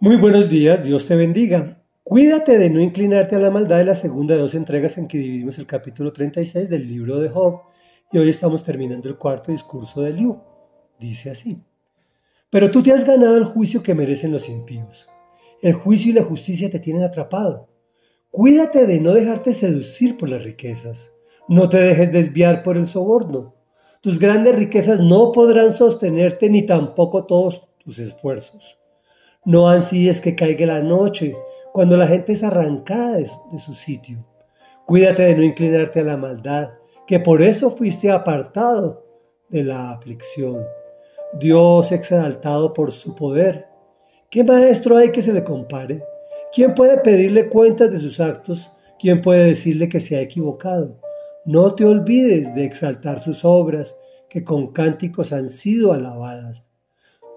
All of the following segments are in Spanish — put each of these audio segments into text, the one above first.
Muy buenos días, Dios te bendiga. Cuídate de no inclinarte a la maldad de la segunda de dos entregas en que dividimos el capítulo 36 del libro de Job y hoy estamos terminando el cuarto discurso de Liu. Dice así. Pero tú te has ganado el juicio que merecen los impíos. El juicio y la justicia te tienen atrapado. Cuídate de no dejarte seducir por las riquezas. No te dejes desviar por el soborno. Tus grandes riquezas no podrán sostenerte ni tampoco todos tus esfuerzos. No ansíes que caiga la noche, cuando la gente es arrancada de, su sitio. Cuídate de no inclinarte a la maldad, que por eso fuiste apartado de la aflicción. Dios exaltado por su poder. ¿Qué maestro hay que se le compare? ¿Quién puede pedirle cuentas de sus actos? ¿Quién puede decirle que se ha equivocado? No te olvides de exaltar sus obras, que con cánticos han sido alabadas.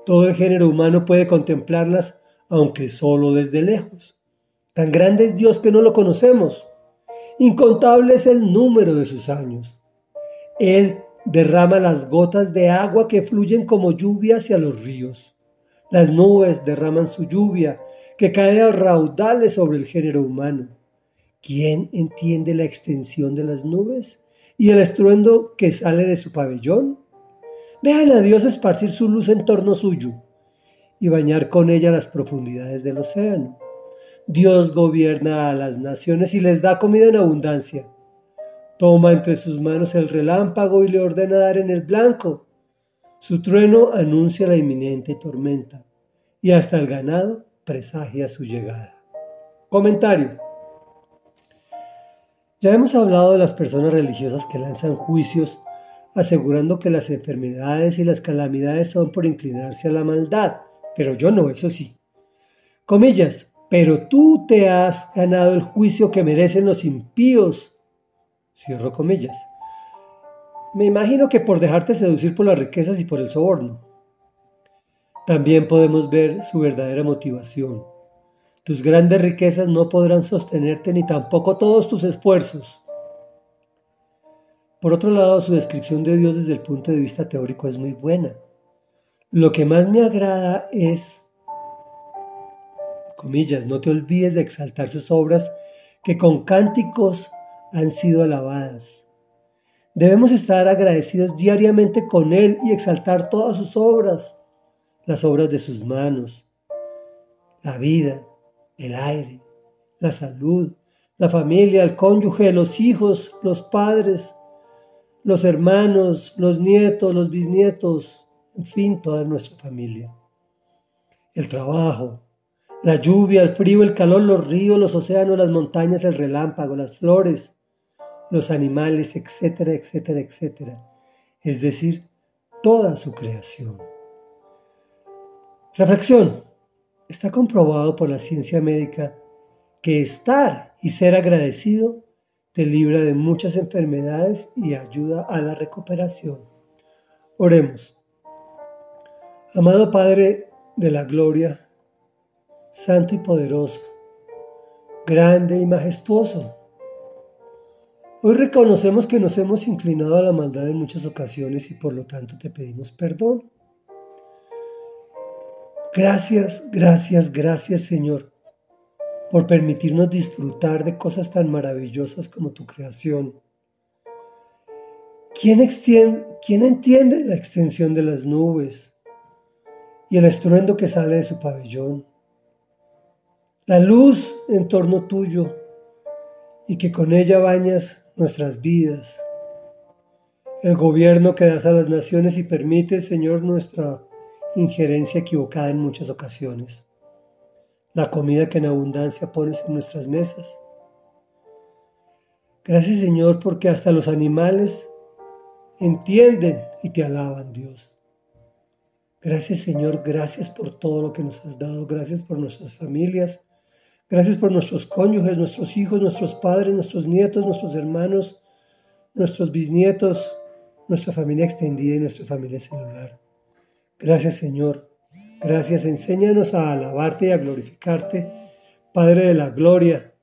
Todo el género humano puede contemplarlas, aunque solo desde lejos. Tan grande es Dios que no lo conocemos. Incontable es el número de sus años. Él derrama las gotas de agua que fluyen como lluvia hacia los ríos. Las nubes derraman su lluvia, que cae a raudales sobre el género humano. ¿Quién entiende la extensión de las nubes y el estruendo que sale de su pabellón? Vean a Dios esparcir su luz en torno suyo y bañar con ella las profundidades del océano. Dios gobierna a las naciones y les da comida en abundancia. Toma entre sus manos el relámpago y le ordena dar en el blanco. Su trueno anuncia la inminente tormenta y hasta el ganado presagia su llegada. Comentario. Ya hemos hablado de las personas religiosas que lanzan juicios asegurando que las enfermedades y las calamidades son por inclinarse a la maldad, pero yo no, eso sí. Comillas, pero tú te has ganado el juicio que merecen los impíos. Cierro comillas. Me imagino que por dejarte seducir por las riquezas y por el soborno. También podemos ver su verdadera motivación. Tus grandes riquezas no podrán sostenerte ni tampoco todos tus esfuerzos. Por otro lado, su descripción de Dios desde el punto de vista teórico es muy buena. Lo que más me agrada es, comillas, no te olvides de exaltar sus obras que con cánticos han sido alabadas. Debemos estar agradecidos diariamente con Él y exaltar todas sus obras, las obras de sus manos, la vida, el aire, la salud, la familia, el cónyuge, los hijos, los padres, los hermanos, los nietos, los bisnietos, en fin, toda nuestra familia. El trabajo, la lluvia, el frío, el calor, los ríos, los océanos, las montañas, el relámpago, las flores, los animales, etcétera, etcétera, etcétera. Es decir, toda su creación. Reflexión. Está comprobado por la ciencia médica que estar y ser agradecido te libra de muchas enfermedades y ayuda a la recuperación. Oremos. Amado Padre de la Gloria, Santo y poderoso, grande y majestuoso, hoy reconocemos que nos hemos inclinado a la maldad en muchas ocasiones y por lo tanto te pedimos perdón. Gracias, gracias, gracias Señor por permitirnos disfrutar de cosas tan maravillosas como tu creación. ¿Quién, ¿Quién, entiende la extensión de las nubes y el estruendo que sale de su pabellón? La luz en torno tuyo y que con ella bañas nuestras vidas. El gobierno que das a las naciones y permite, Señor, nuestra injerencia equivocada en muchas ocasiones la comida que en abundancia pones en nuestras mesas. Gracias Señor porque hasta los animales entienden y te alaban Dios. Gracias Señor, gracias por todo lo que nos has dado, gracias por nuestras familias, gracias por nuestros cónyuges, nuestros hijos, nuestros padres, nuestros nietos, nuestros hermanos, nuestros bisnietos, nuestra familia extendida y nuestra familia celular. Gracias Señor Gracias, enséñanos a alabarte y a glorificarte, Padre de la Gloria,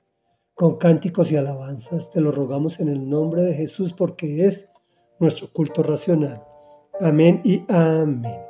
con cánticos y alabanzas. Te lo rogamos en el nombre de Jesús porque es nuestro culto racional. Amén y amén.